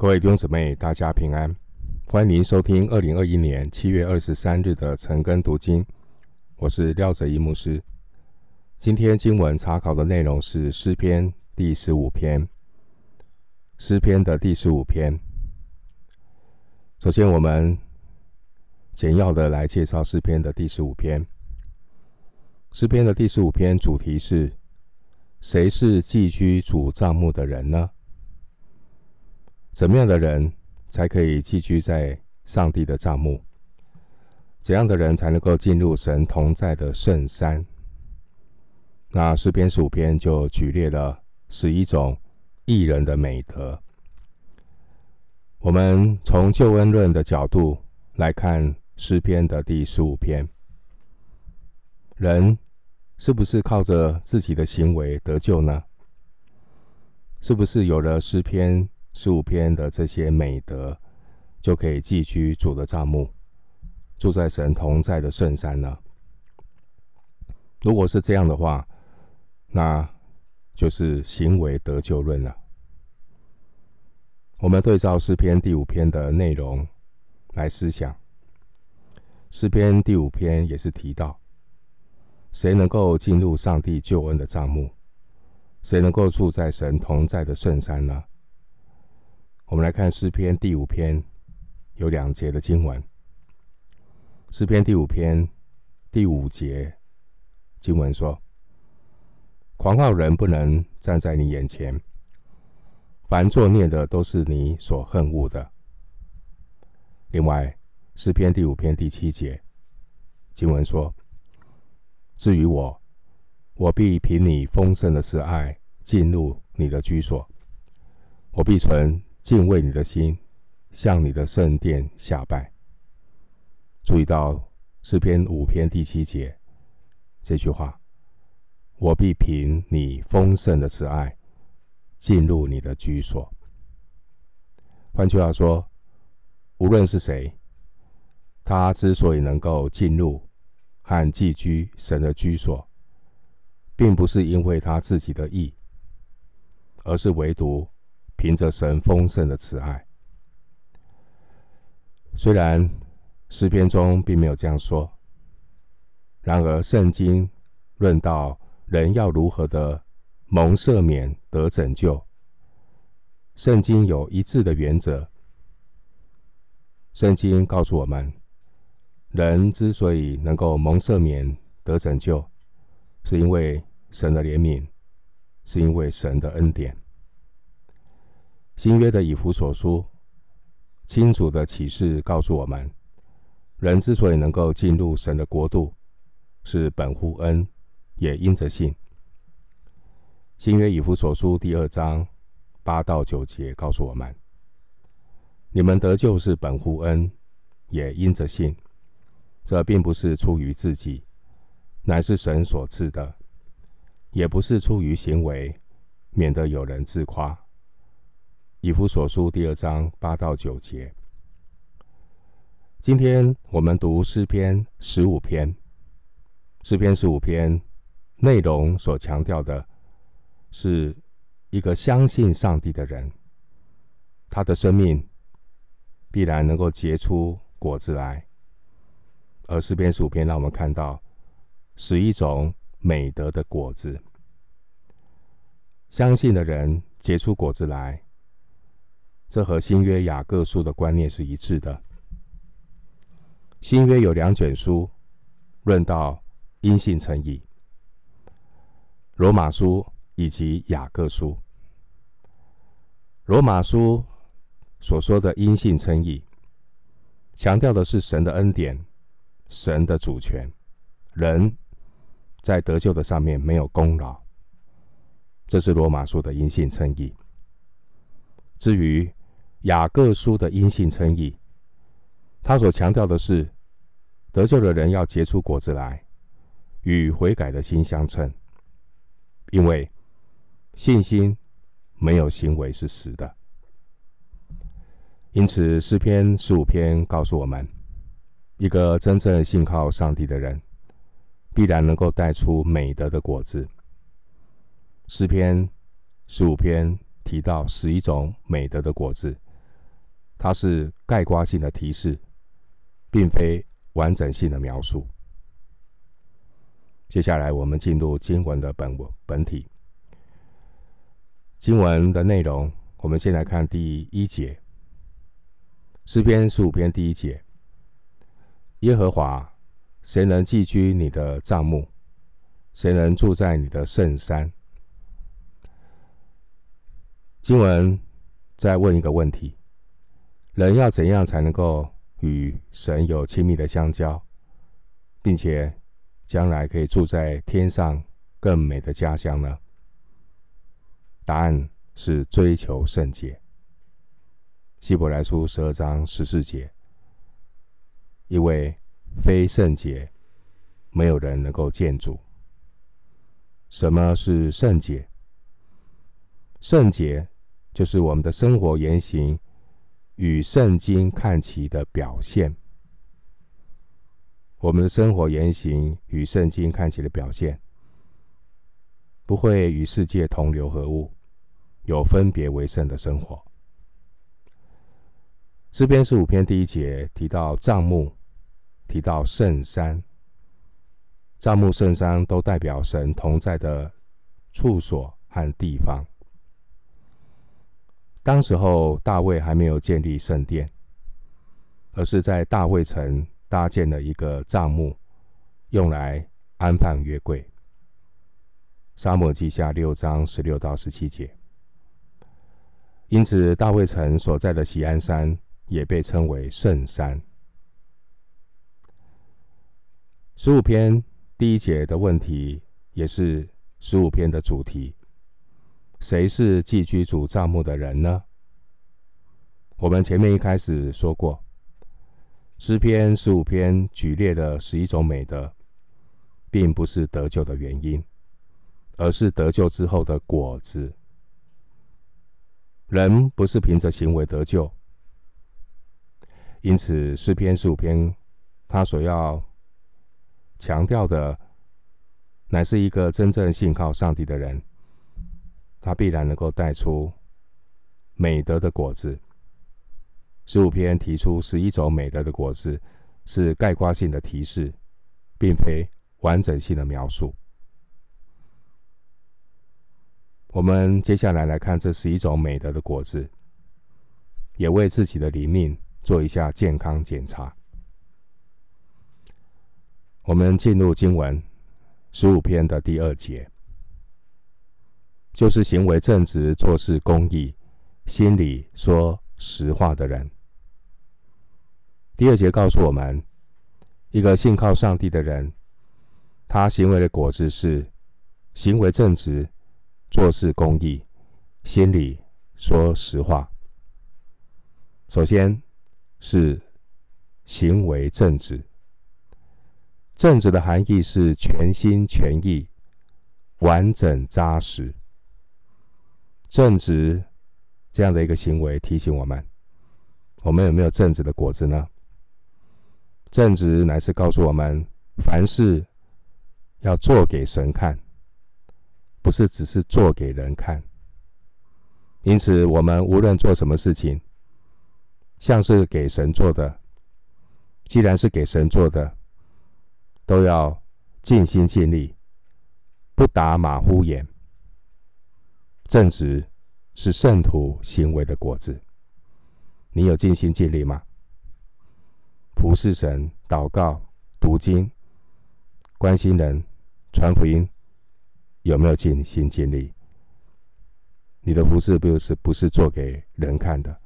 各位弟兄姊妹，大家平安！欢迎您收听二零二一年七月二十三日的晨更读经。我是廖哲一牧师。今天经文查考的内容是诗篇第十五篇。诗篇的第十五篇。首先，我们简要的来介绍诗篇的第十五篇。诗篇的第十五篇主题是：谁是寄居主帐幕的人呢？怎么样的人才可以寄居在上帝的帐幕？怎样的人才能够进入神同在的圣山？那诗篇十五篇就举列了十一种义人的美德。我们从救恩论的角度来看诗篇的第十五篇，人是不是靠着自己的行为得救呢？是不是有了诗篇？十五篇的这些美德，就可以寄居主的帐幕，住在神同在的圣山呢？如果是这样的话，那就是行为得救论了。我们对照诗篇第五篇的内容来思想，诗篇第五篇也是提到，谁能够进入上帝救恩的帐幕？谁能够住在神同在的圣山呢？我们来看诗篇第五篇，有两节的经文。诗篇第五篇第五节经文说：“狂傲人不能站在你眼前，凡作孽的都是你所恨恶的。”另外，诗篇第五篇第七节经文说：“至于我，我必凭你丰盛的慈爱进入你的居所，我必存。”敬畏你的心，向你的圣殿下拜。注意到诗篇五篇第七节这句话：“我必凭你丰盛的慈爱进入你的居所。”换句话说，无论是谁，他之所以能够进入和寄居神的居所，并不是因为他自己的意，而是唯独。凭着神丰盛的慈爱，虽然诗篇中并没有这样说，然而圣经论到人要如何的蒙赦免得拯救，圣经有一致的原则。圣经告诉我们，人之所以能够蒙赦免得拯救，是因为神的怜悯，是因为神的恩典。新约的以弗所书清楚的启示告诉我们，人之所以能够进入神的国度，是本乎恩，也因着信。新约以弗所书第二章八到九节告诉我们：你们得救是本乎恩，也因着信。这并不是出于自己，乃是神所赐的；也不是出于行为，免得有人自夸。以弗所书第二章八到九节。今天我们读诗篇十五篇。诗篇十五篇内容所强调的是一个相信上帝的人，他的生命必然能够结出果子来。而诗篇十五篇让我们看到十一种美德的果子，相信的人结出果子来。这和新约雅各书的观念是一致的。新约有两卷书论到因信称义，罗马书以及雅各书。罗马书所说的因信称义，强调的是神的恩典、神的主权，人在得救的上面没有功劳。这是罗马书的因信称义。至于雅各书的因信称义，他所强调的是得救的人要结出果子来，与悔改的心相称。因为信心没有行为是死的。因此，诗篇十五篇告诉我们，一个真正信靠上帝的人，必然能够带出美德的果子。诗篇十五篇提到十一种美德的果子。它是概括性的提示，并非完整性的描述。接下来，我们进入经文的本文本体。经文的内容，我们先来看第一节，诗篇十五篇第一节：耶和华，谁能寄居你的帐幕？谁能住在你的圣山？经文再问一个问题：人要怎样才能够与神有亲密的相交，并且将来可以住在天上更美的家乡呢？答案是追求圣洁。希伯来书十二章十四节，因为非圣洁，没有人能够见主。什么是圣洁？圣洁就是我们的生活言行与圣经看齐的表现。我们的生活言行与圣经看齐的表现，不会与世界同流合污，有分别为圣的生活。诗篇十五篇第一节提到帐幕，提到圣山，帐幕、圣山都代表神同在的处所和地方。当时候大卫还没有建立圣殿，而是在大卫城。搭建了一个帐幕，用来安放约柜。撒母耳记下六章十六到十七节。因此，大卫城所在的喜安山也被称为圣山。十五篇第一节的问题，也是十五篇的主题：谁是寄居主帐幕的人呢？我们前面一开始说过。诗篇十五篇举列的十一种美德，并不是得救的原因，而是得救之后的果子。人不是凭着行为得救，因此诗篇十五篇他所要强调的，乃是一个真正信靠上帝的人，他必然能够带出美德的果子。十五篇提出十一种美德的果子，是概括性的提示，并非完整性的描述。我们接下来来看这十一种美德的果子，也为自己的灵命做一下健康检查。我们进入经文十五篇的第二节，就是行为正直、做事公义、心里说实话的人。第二节告诉我们，一个信靠上帝的人，他行为的果子是行为正直、做事公义、心里说实话。首先是行为正直，正直的含义是全心全意、完整扎实。正直这样的一个行为提醒我们，我们有没有正直的果子呢？正直乃是告诉我们，凡事要做给神看，不是只是做给人看。因此，我们无论做什么事情，像是给神做的，既然是给神做的，都要尽心尽力，不打马虎眼。正直是圣徒行为的果子，你有尽心尽力吗？服侍神、祷告、读经、关心人、传福音，有没有尽心尽力？你的服侍不是不是做给人看的，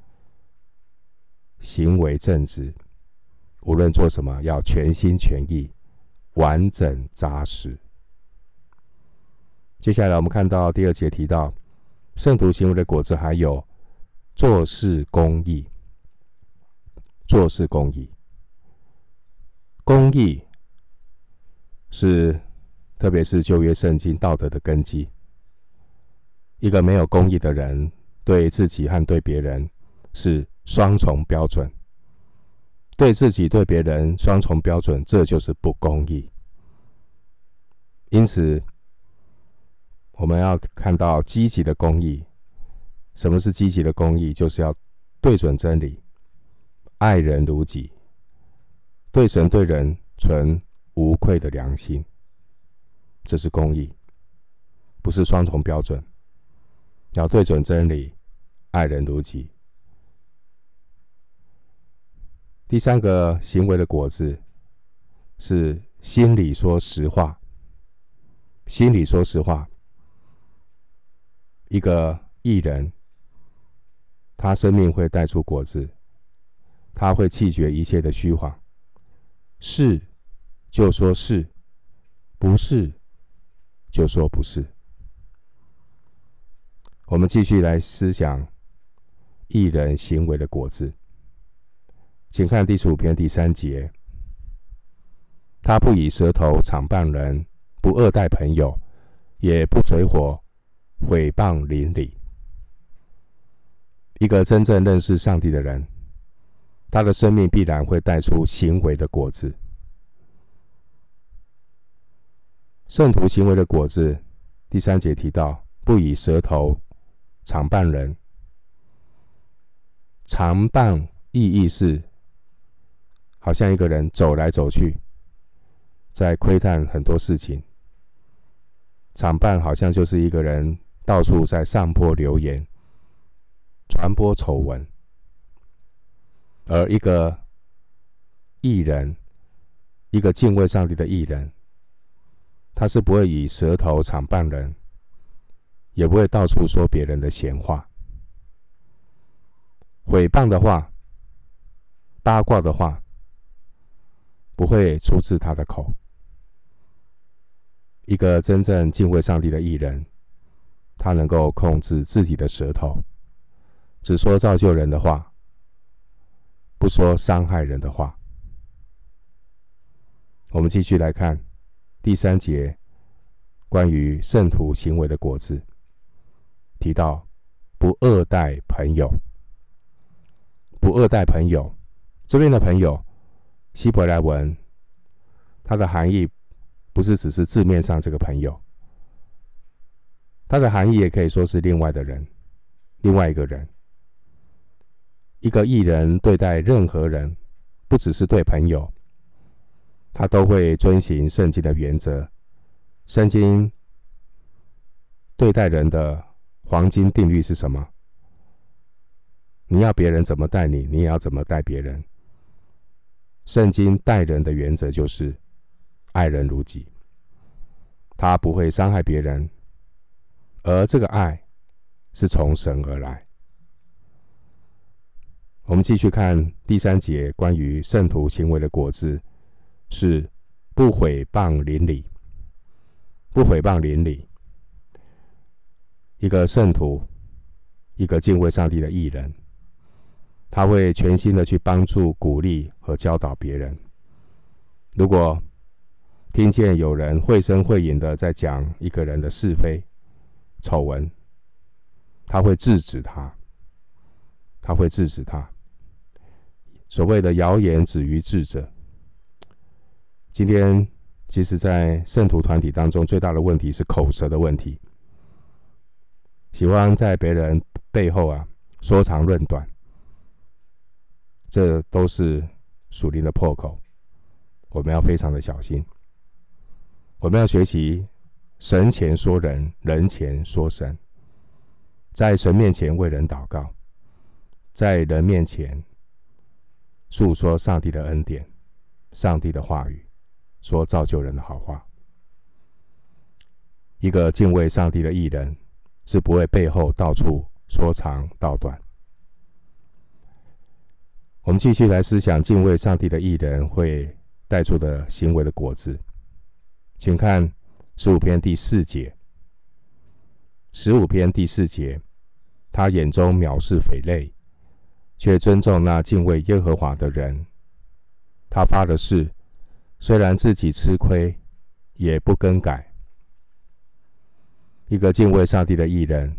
行为正直，无论做什么要全心全意、完整扎实。接下来我们看到第二节提到圣徒行为的果子，还有做事公义，做事公义。公义是，特别是旧约圣经道德的根基。一个没有公义的人，对自己和对别人是双重标准。对自己、对别人双重标准，这就是不公义。因此，我们要看到积极的公义。什么是积极的公义？就是要对准真理，爱人如己，对神对人存无愧的良心。这是公义，不是双重标准。要对准真理，爱人如己。第三个行为的果子是心里说实话。心里说实话，一个艺人，他生命会带出果子，他会弃绝一切的虚谎，是就说是，不是就说不是。我们继续来思想艺人行为的果子。请看第十五篇第三节，他不以舌头常绊人，不恶待朋友，也不随火毁谤邻里。一个真正认识上帝的人，他的生命必然会带出行为的果子。圣徒行为的果子，第三节提到，不以舌头常绊人，常绊意义是。好像一个人走来走去，在窥探很多事情。常绊好像就是一个人到处在上播流言、传播丑闻，而一个艺人，一个敬畏上帝的艺人，他是不会以舌头常绊人，也不会到处说别人的闲话、毁谤的话、八卦的话。不会出自他的口。一个真正敬畏上帝的艺人，他能够控制自己的舌头，只说造就人的话，不说伤害人的话。我们继续来看第三节，关于圣徒行为的果子，提到不恶待朋友，不恶待朋友，这边的朋友。希伯来文，它的含义不是只是字面上这个朋友，它的含义也可以说是另外的人，另外一个人。一个艺人对待任何人，不只是对朋友，他都会遵循圣经的原则。圣经对待人的黄金定律是什么？你要别人怎么待你，你也要怎么待别人。圣经待人的原则就是爱人如己，他不会伤害别人，而这个爱是从神而来。我们继续看第三节，关于圣徒行为的果子是不毁谤邻里，不毁谤邻里。一个圣徒，一个敬畏上帝的艺人。他会全心的去帮助、鼓励和教导别人。如果听见有人绘声绘影的在讲一个人的是非、丑闻，他会制止他，他会制止他。所谓的谣言止于智者。今天，其实，在圣徒团体当中，最大的问题是口舌的问题，喜欢在别人背后啊说长论短。这都是属灵的破口，我们要非常的小心。我们要学习神前说人，人前说神，在神面前为人祷告，在人面前诉说上帝的恩典、上帝的话语，说造就人的好话。一个敬畏上帝的艺人是不会背后到处说长道短。我们继续来思想敬畏上帝的艺人会带出的行为的果子，请看十五篇第四节。十五篇第四节，他眼中藐视匪类，却尊重那敬畏耶和华的人。他发的誓，虽然自己吃亏，也不更改。一个敬畏上帝的艺人，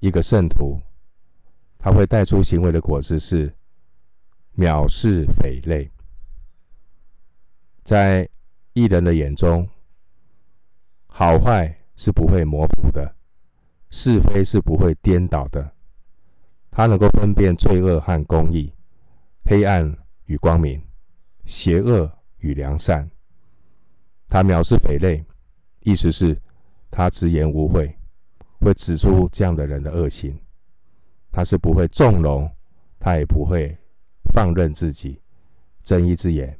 一个圣徒。他会带出行为的果子是藐视匪类，在艺人的眼中，好坏是不会模糊的，是非是不会颠倒的。他能够分辨罪恶和公义，黑暗与光明，邪恶与良善。他藐视匪类，意思是，他直言无讳，会指出这样的人的恶行。他是不会纵容，他也不会放任自己，睁一只眼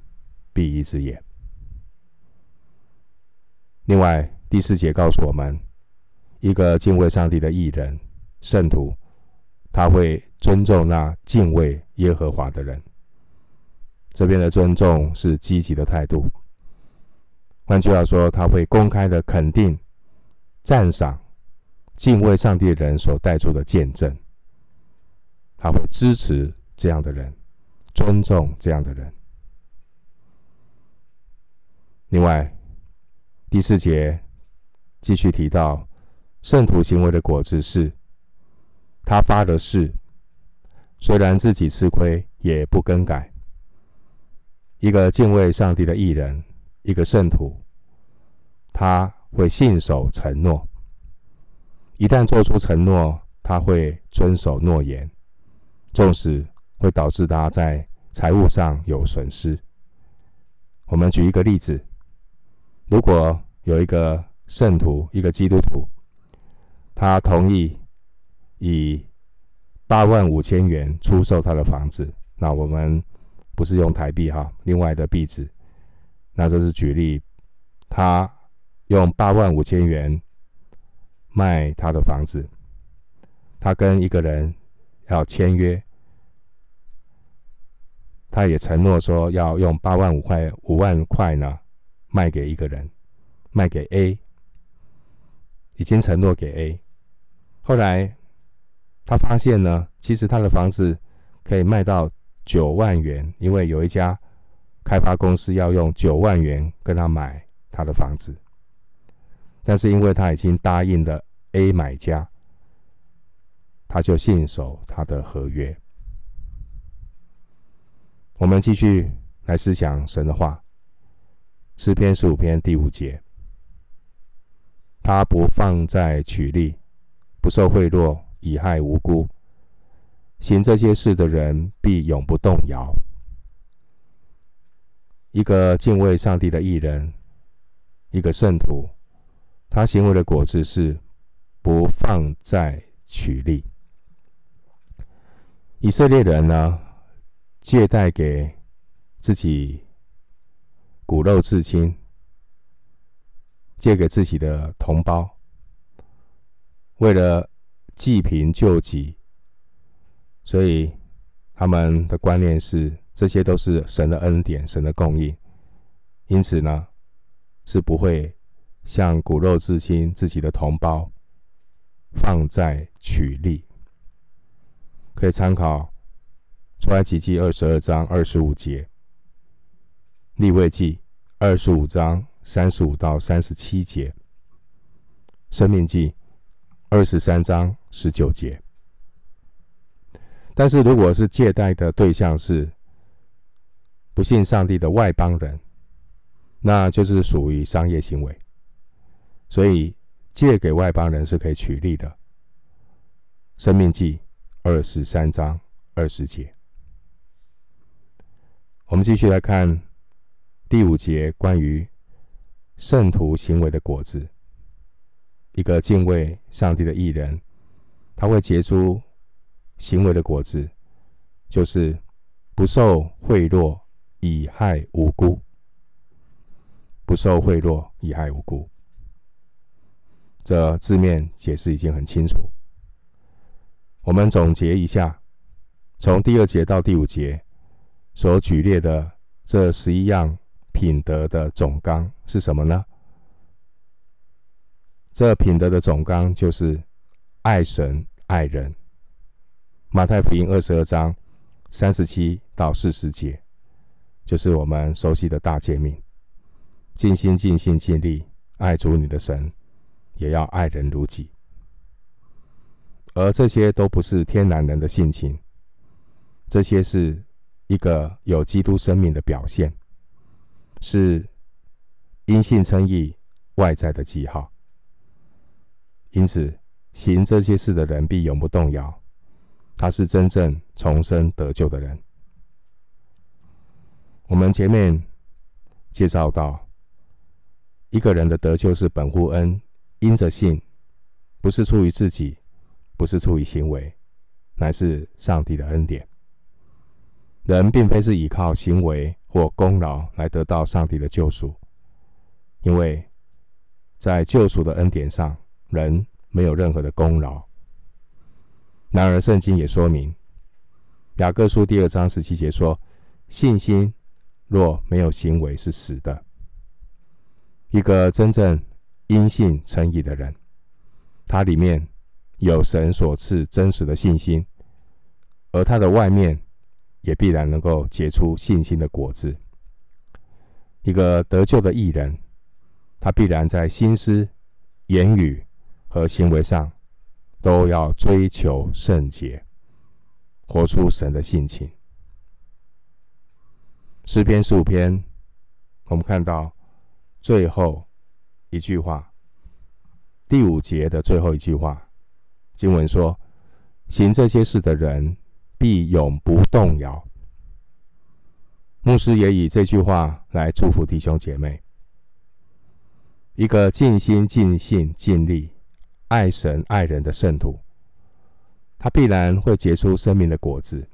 闭一只眼。另外，第四节告诉我们，一个敬畏上帝的艺人、圣徒，他会尊重那敬畏耶和华的人。这边的尊重是积极的态度。换句话说，他会公开的肯定、赞赏敬畏上帝的人所带出的见证。他会支持这样的人，尊重这样的人。另外，第四节继续提到，圣徒行为的果子是，他发的誓，虽然自己吃亏，也不更改。一个敬畏上帝的艺人。一个圣徒，他会信守承诺。一旦做出承诺，他会遵守诺言，纵使会导致他在财务上有损失。我们举一个例子：如果有一个圣徒，一个基督徒，他同意以八万五千元出售他的房子，那我们不是用台币哈，另外的币值。那这是举例，他用八万五千元卖他的房子，他跟一个人要签约，他也承诺说要用八万五块五万块呢卖给一个人，卖给 A，已经承诺给 A，后来他发现呢，其实他的房子可以卖到九万元，因为有一家。开发公司要用九万元跟他买他的房子，但是因为他已经答应了 A 买家，他就信守他的合约。我们继续来思想神的话，诗篇十五篇第五节，他不放在取利，不受贿赂，以害无辜，行这些事的人必永不动摇。一个敬畏上帝的艺人，一个圣徒，他行为的果子是不放在取利。以色列人呢，借贷给自己骨肉至亲，借给自己的同胞，为了济贫救济，所以他们的观念是。这些都是神的恩典，神的供应，因此呢，是不会向骨肉至亲、自己的同胞放债取利。可以参考出埃及记二十二章二十五节，利未记二十五章三十五到三十七节，生命记二十三章十九节。但是，如果是借贷的对象是不信上帝的外邦人，那就是属于商业行为，所以借给外邦人是可以取利的。生命记二十三章二十节，我们继续来看第五节关于圣徒行为的果子。一个敬畏上帝的艺人，他会结出行为的果子，就是不受贿赂。以害无辜，不受贿赂，以害无辜。这字面解释已经很清楚。我们总结一下，从第二节到第五节所举列的这十一样品德的总纲是什么呢？这品德的总纲就是爱神爱人。马太福音二十二章三十七到四十节。就是我们熟悉的大诫命，尽心、尽性、尽力爱主你的神，也要爱人如己。而这些都不是天然人的性情，这些是一个有基督生命的表现，是因信称义外在的记号。因此，行这些事的人必永不动摇，他是真正重生得救的人。我们前面介绍到，一个人的得救是本乎恩，因着信，不是出于自己，不是出于行为，乃是上帝的恩典。人并非是依靠行为或功劳来得到上帝的救赎，因为在救赎的恩典上，人没有任何的功劳。然而，圣经也说明，雅各书第二章十七节说：“信心若没有行为，是死的。”一个真正因信称义的人，他里面有神所赐真实的信心，而他的外面。也必然能够结出信心的果子。一个得救的艺人，他必然在心思、言语和行为上，都要追求圣洁，活出神的性情。诗篇十五篇，我们看到最后一句话，第五节的最后一句话，经文说：“行这些事的人。”必永不动摇。牧师也以这句话来祝福弟兄姐妹：一个尽心、尽性、尽力爱神爱人的圣徒，他必然会结出生命的果子。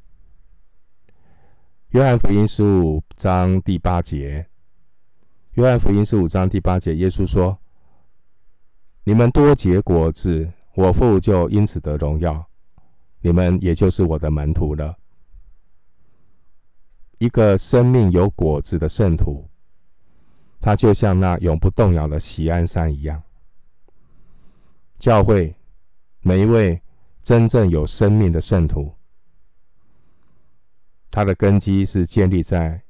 约翰福音十五章第八节，约翰福音十五章第八节，耶稣说：“你们多结果子，我父就因此得荣耀。”你们也就是我的门徒了。一个生命有果子的圣徒，他就像那永不动摇的喜安山一样。教会每一位真正有生命的圣徒，他的根基是建立在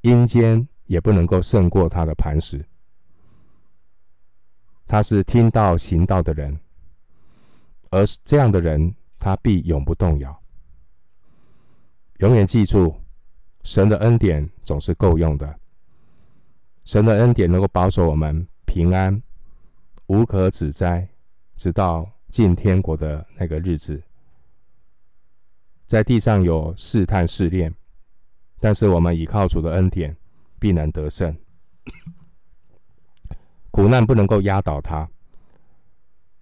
阴间也不能够胜过他的磐石。他是听道行道的人，而这样的人。他必永不动摇。永远记住，神的恩典总是够用的。神的恩典能够保守我们平安、无可指摘，直到进天国的那个日子。在地上有试探试炼，但是我们倚靠主的恩典，必能得胜。苦难不能够压倒他，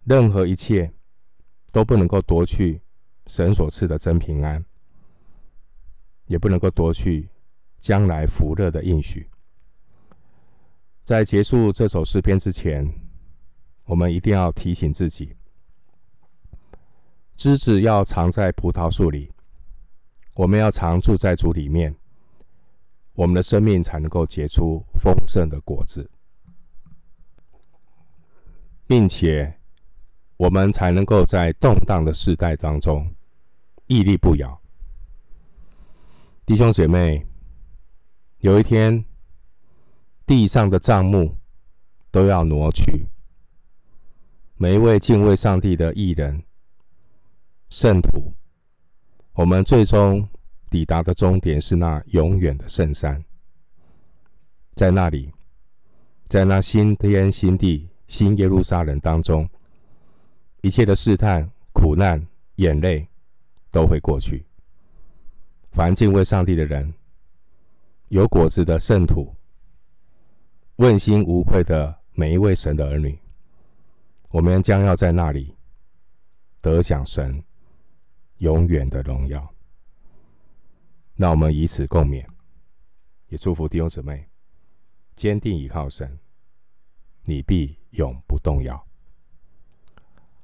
任何一切。都不能够夺去神所赐的真平安，也不能够夺去将来福乐的应许。在结束这首诗篇之前，我们一定要提醒自己：枝子要藏在葡萄树里，我们要常住在主里面，我们的生命才能够结出丰盛的果子，并且。我们才能够在动荡的世代当中屹立不摇。弟兄姐妹，有一天地上的帐幕都要挪去，每一位敬畏上帝的艺人、圣徒，我们最终抵达的终点是那永远的圣山，在那里，在那新天新地、新耶路撒冷当中。一切的试探、苦难、眼泪都会过去。凡敬畏上帝的人，有果子的圣徒，问心无愧的每一位神的儿女，我们将要在那里得享神永远的荣耀。那我们以此共勉，也祝福弟兄姊妹坚定依靠神，你必永不动摇。